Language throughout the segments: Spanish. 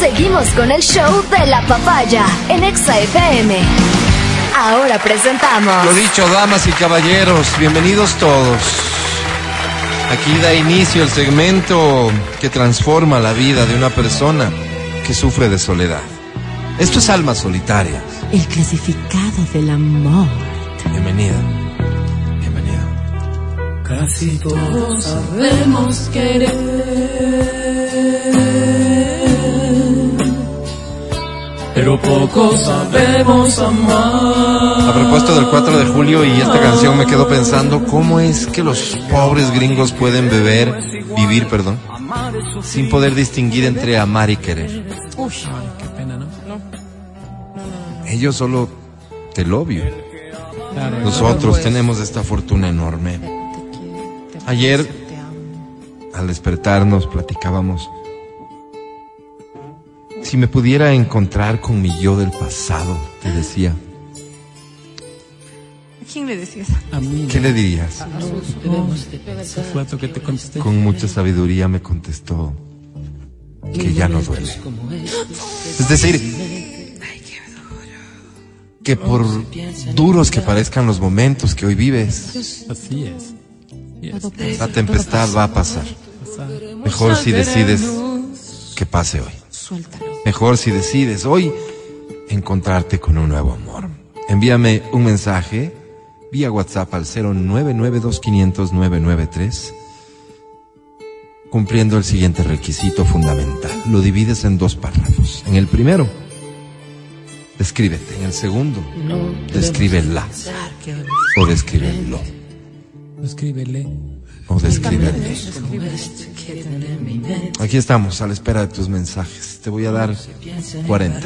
Seguimos con el show de la papaya en Exa FM. Ahora presentamos. Lo dicho, damas y caballeros, bienvenidos todos. Aquí da inicio el segmento que transforma la vida de una persona que sufre de soledad. Esto es Almas Solitarias. El clasificado del amor. Bienvenida. Bienvenida. Casi todos sabemos querer. Poco sabemos amar. A propósito del 4 de julio y esta canción me quedo pensando cómo es que los pobres gringos pueden beber, vivir, perdón, sin poder distinguir entre amar y querer. Qué pena, ¿no? Ellos solo te lo obvio. Nosotros tenemos esta fortuna enorme. Ayer, al despertarnos, platicábamos. Si me pudiera encontrar con mi yo del pasado, te decía, ¿A quién le decías? A mí, ¿qué le dirías? ese fue que te contesté. Con mucha sabiduría me contestó que ya no duele. Es decir, que por duros que parezcan los momentos que hoy vives, Así es. La tempestad va a pasar. Pasa. Mejor si decides que pase hoy. Suéltalo. Mejor si decides hoy encontrarte con un nuevo amor. Envíame un mensaje vía WhatsApp al 0992500993 cumpliendo el siguiente requisito fundamental. Lo divides en dos párrafos. En el primero, descríbete. En el segundo, descríbela. O descríbelo. Escríbele. O descríbele. Aquí estamos, a la espera de tus mensajes. Te voy a dar 40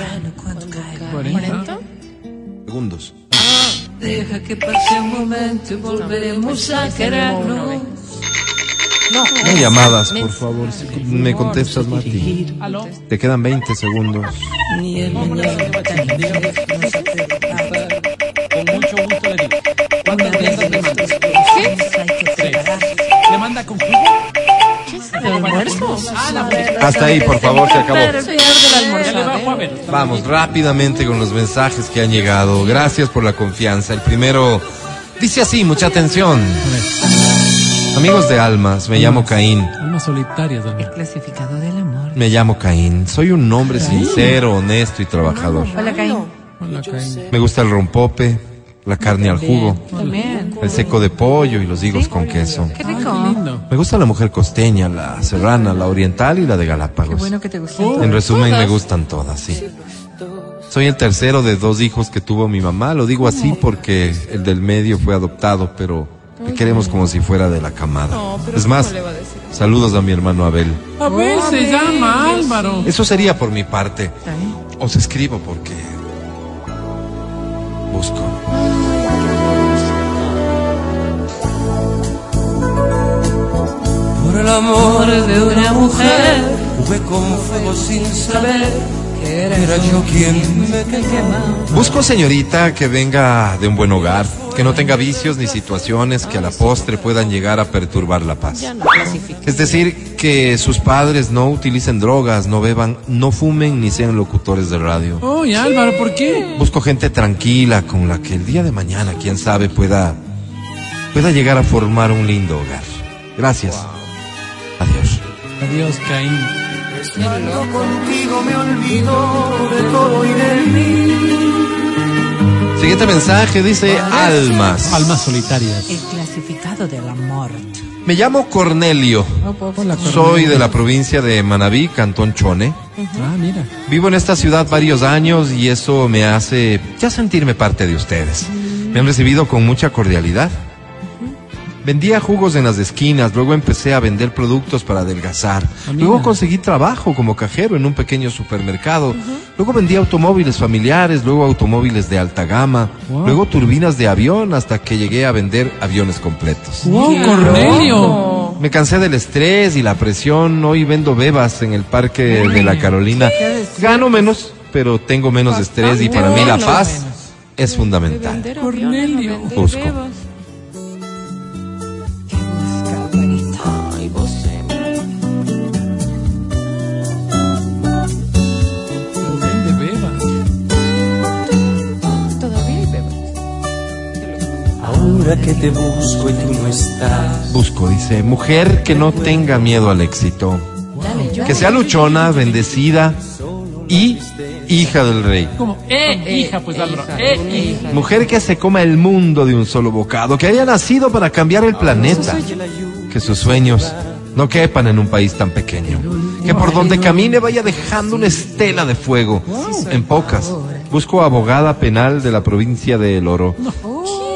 40. segundos. Deja que pase un momento y volveremos a querernos. No llamadas, por favor. Si me contestas, Mati. Te quedan 20 segundos. Ni el mañana. Hasta ahí, por favor, se acabó. Vamos rápidamente con los mensajes que han llegado. Gracias por la confianza. El primero dice así, mucha atención. Amigos de almas, me llamo Caín. Almas solitarias. El clasificado del amor. Me llamo Caín. Soy un hombre sincero, honesto y trabajador. Hola, Caín. Hola, Caín. Me gusta el rompope, la carne al jugo, También. el seco de pollo y los higos con queso. Qué Qué rico. lindo. Me gusta la mujer costeña, la serrana, la oriental y la de Galápagos. Bueno que te gustó. En resumen, me gustan todas, sí. Soy el tercero de dos hijos que tuvo mi mamá. Lo digo así porque el del medio fue adoptado, pero le queremos como si fuera de la camada. Es más, saludos a mi hermano Abel. A ver, se llama Álvaro. Eso sería por mi parte. Os escribo porque el amor de una mujer, jugué con fuego sin saber que era yo quien me quemaba. Busco señorita que venga de un buen hogar, que no tenga vicios ni situaciones que a la postre puedan llegar a perturbar la paz. Es decir, que sus padres no utilicen drogas, no beban, no fumen ni sean locutores de radio. Oye, Álvaro, ¿por qué? Busco gente tranquila con la que el día de mañana, quién sabe, pueda pueda llegar a formar un lindo hogar. Gracias. Adiós. Adiós, Caín. Estando contigo me olvido de todo y de mí. Siguiente mensaje dice almas. Almas solitarias. El clasificado del amor. Me llamo Cornelio. Hola, Soy de la provincia de Manabí, Cantón Chone. Ah, mira. Vivo en esta ciudad varios años y eso me hace ya sentirme parte de ustedes. Me han recibido con mucha cordialidad. Vendía jugos en las esquinas, luego empecé a vender productos para adelgazar. Amiga. Luego conseguí trabajo como cajero en un pequeño supermercado. Luego vendí automóviles familiares, luego automóviles de alta gama, Wow. luego turbinas de avión hasta que llegué a vender aviones completos. ¡Wow, Cornelio! Me cansé del estrés y la presión. Hoy vendo bebas en el parque de la Carolina. Gano menos, pero tengo menos estrés y para mí la paz es fundamental. Cornelio. Busco. Jura que te busco y tú no estás. Busco, dice, mujer que no tenga miedo al éxito. Que sea luchona, bendecida y hija del rey. Como, eh, hija, pues Álvaro. Eh, hija. Mujer que se coma el mundo de un solo bocado, que haya nacido para cambiar el planeta, que sus sueños no quepan en un país tan pequeño, que por donde camine vaya dejando una estela de fuego. En pocas, busco abogada penal de la provincia de El Oro.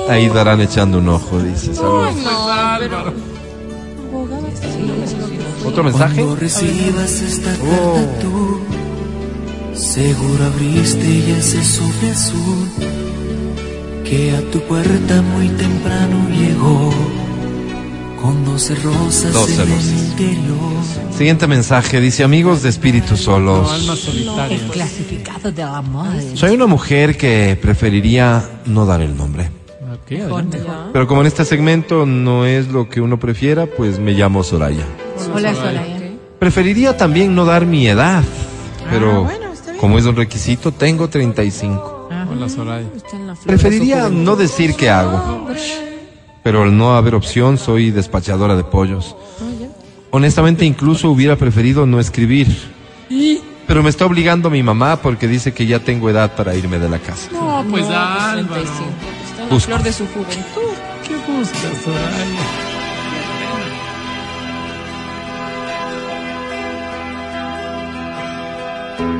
Ahí darán echando un ojo, dice. Saludos. ¿Otro mensaje? Cuando recibas esta carta tú, seguro abriste ya ese sobre azul que a tu puerta muy temprano llegó con doce rosas Doce en rosas. el interior. Siguiente mensaje, dice amigos de espíritus No, almas solos. solitarias. El clasificado del amor. Soy una mujer que preferiría no dar el nombre. Ok, adelante. Pero como en este segmento no es lo que uno prefiera, pues me llamo Soraya. Hola, Soraya. Preferiría también no dar mi edad, pero como es un requisito, tengo 35. Hola, Soraya. Preferiría no decir qué hago, pero al no haber opción soy despachadora de pollos. Honestamente, incluso hubiera preferido no escribir, pero me está obligando mi mamá porque dice que ya tengo edad para irme de la casa. No, pues Álvaro. La Busco. flor de su juventud. ¿Qué buscas, Soraya?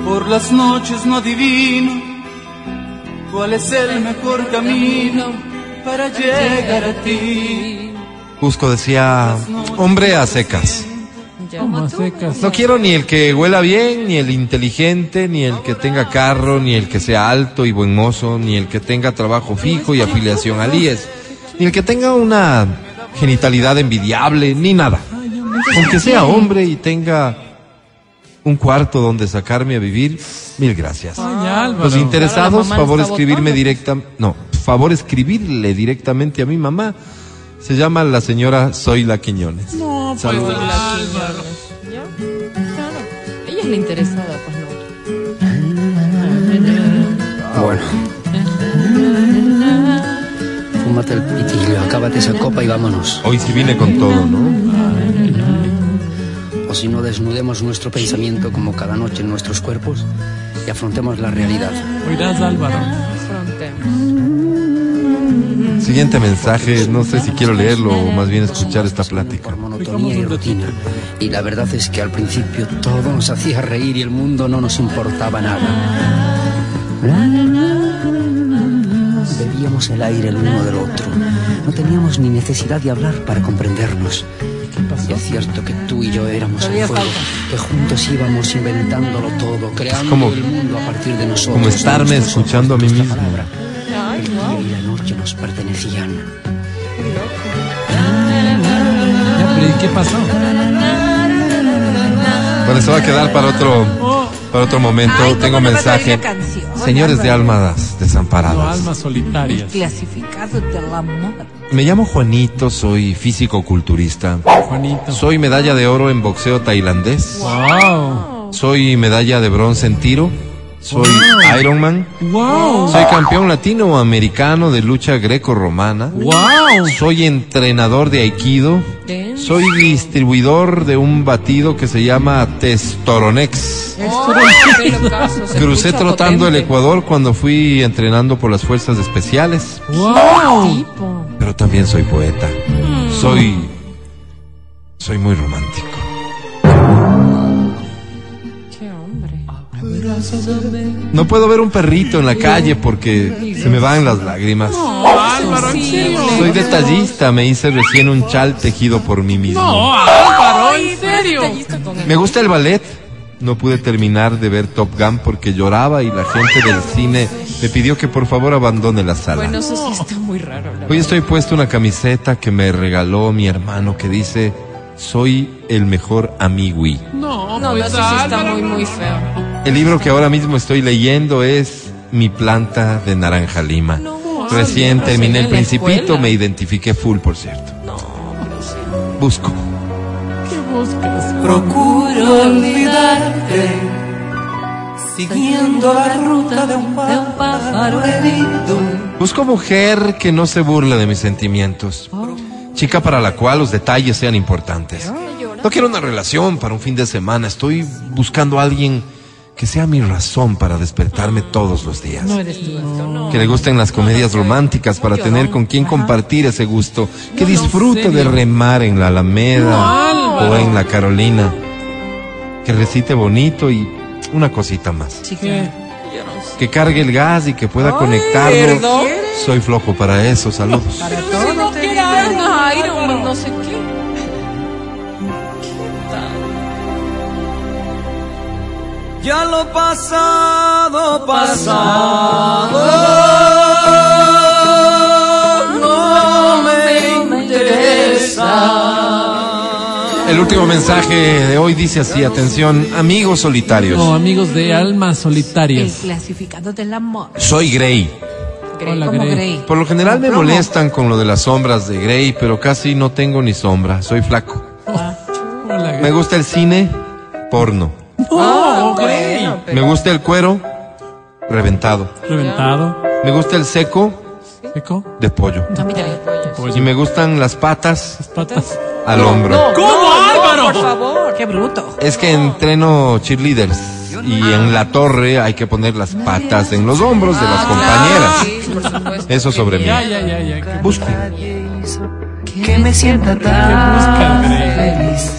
Por las noches no adivino cuál es el mejor camino para llegar a ti. Cusco decía, hombre a secas. Como. No quiero ni el que huela bien, ni el inteligente, ni el que tenga carro, ni el que sea alto y buen mozo, ni el que tenga trabajo fijo y afiliación al IES, ni el que tenga una genitalidad envidiable, ni nada. Aunque sea hombre y tenga un cuarto donde sacarme a vivir, mil gracias. Ay. Los interesados, favor escribirme directa, no, favor escribirle directamente a mi mamá. Se llama la señora Zoila Quiñones. No, pues Saludos. Álvaro. ¿Ya? Claro. Ella es la interesada, pues no. Bueno. Fúmate el pitillo, acábate esa copa y vámonos. Hoy sí vine con todo, ¿no? O si no, desnudemos nuestro pensamiento como cada noche en nuestros cuerpos y afrontemos la realidad. Oirás, Álvaro. Siguiente mensaje, no sé si quiero leerlo o más bien escuchar esta plática. Por monotonía y rutina. Y la verdad es que al principio todo nos hacía reír y el mundo no nos importaba nada. Bebíamos el aire el uno del otro. No teníamos ni necesidad de hablar para comprendernos. Y es cierto que tú y yo éramos el fuego, que juntos íbamos inventándolo todo, creando como- el mundo a partir de nosotros. como estarme escuchando a mí mismo. palabra. Nos pertenecían. ¿y qué pasó? Bueno, se va a quedar para otro, para otro momento. Ay, ¿cómo Tengo mensaje. Señores de almas No, desamparadas. almas solitarias. Clasificado del amor. Me llamo Juanito, soy físico-culturista. Juanito. Soy medalla de oro en boxeo tailandés. Wow. Soy medalla de bronce en tiro. Soy Ironman. Wow. Soy campeón latinoamericano de lucha greco-romana. Wow. Soy entrenador de Aikido. Soy distribuidor de un batido que se llama Testoronex. Se Crucé trotando el. Ecuador cuando fui entrenando por las fuerzas especiales. Wow. Pero también soy poeta. Soy. Soy muy romántico. No puedo ver un perrito en la calle porque se me van las lágrimas. Álvaro, en serio. Soy detallista, me hice recién un chal tejido por mí mismo. No, Álvaro, en serio. Me gusta el ballet. No pude terminar de ver Top Gun porque lloraba y la gente del cine me pidió que por favor abandone la sala. Bueno, eso sí está muy raro. Hoy estoy puesto una camiseta que me regaló mi hermano que dice soy el mejor amigui. No, No, no, pues eso sí está muy, muy feo. El libro que ahora mismo estoy leyendo es Mi planta de naranja lima. Recién Álvaro, terminé el principito, me identifiqué full, por cierto. Busco. ¿Qué buscas? Procuro olvidarte siguiendo la ruta de un pájaro herido. Busco mujer que no se burle de mis sentimientos. Chica para la cual los detalles sean importantes. No quiero una relación para un fin de semana. Estoy buscando a alguien que sea mi razón para despertarme todos los días. No eres tú. Que le gusten las comedias románticas para tener con quien compartir ese gusto. Que disfrute de remar en la Alameda o en la Carolina. Que recite bonito y una cosita más. Que cargue el gas y que pueda conectarlo. Soy flojo para eso, saludos. Para todo. no no sé Ya lo pasado, pasado, no me interesa. El último mensaje de hoy dice así, atención, amigos solitarios. No, amigos de almas El solitarias. clasificado del amor. Soy Grey. Hola, Como Grey. Grey. Por lo general me molestan con lo de las sombras de Grey, pero casi no tengo ni sombra. Soy flaco. Hola, Me Grey. gusta el cine, porno. Oh. Me gusta el cuero, reventado. Reventado. Me gusta el seco, Eco. de pollo. A mí también. Y me gustan las patas Las patas. al hombro. ¿Cómo, Álvaro? Por favor. Qué bruto. Es que entreno cheerleaders y en la torre hay que poner las patas en los hombros de las compañeras. Sí, por supuesto. Eso sobre mí. Ya, ya, ya, ya. ¿Qué Busco. Que me sienta tan feliz.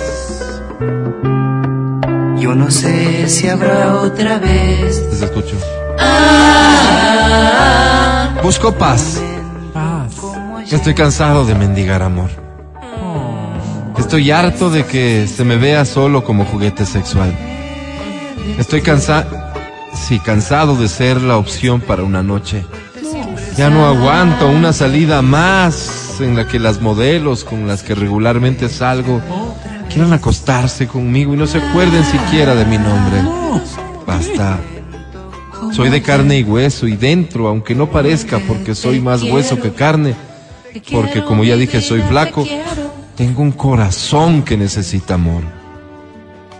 Yo no sé si habrá otra vez. Les escucho. Busco paz. Paz. Estoy cansado de mendigar amor. Estoy harto de que se me vea solo como juguete sexual. Estoy cansado, sí, cansado de ser la opción para una noche. Ya no aguanto una salida más en la que las modelos con las que regularmente salgo quieran acostarse conmigo y no se acuerden siquiera de mi nombre. Basta. Soy de carne y hueso y dentro, aunque no parezca porque soy más hueso que carne, porque como ya dije soy flaco, tengo un corazón que necesita amor.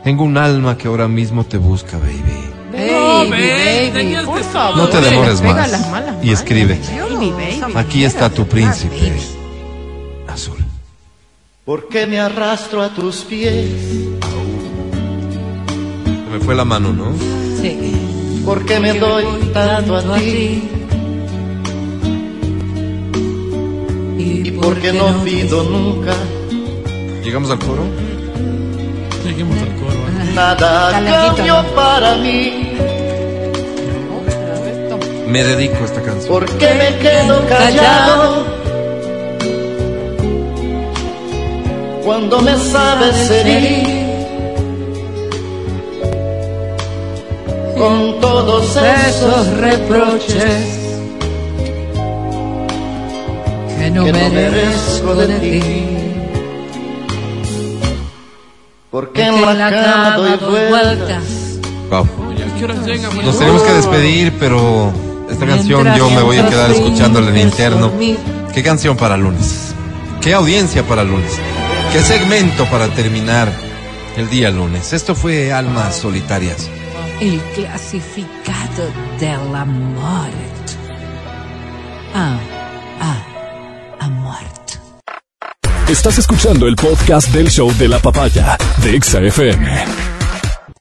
Tengo un alma que ahora mismo te busca, baby. Baby. No te demores más. Y escribe. Aquí está tu príncipe. ¿Por qué me arrastro a tus pies? Se me fue la mano, ¿no? Sí. ¿Por qué me doy tanto a ti? ¿Y por qué no pido nunca Llegamos al coro. Lleguemos al coro. ¿eh? nada ¿no? para mí? Me dedico a esta canción. ¿Por qué me quedo callado? Cuando me sabes herir con todos esos reproches que no merezco de ti. Porque en la cama doy vueltas. Nos tenemos que despedir, pero esta canción yo me voy a quedar escuchándola en interno. ¿Qué canción para lunes? ¿Qué audiencia para lunes? ¿Qué segmento para terminar el día lunes? Esto fue Almas Solitarias. El clasificado del amor. Ah, ah, amor. Estás escuchando el podcast del show de la papaya de Exa FM.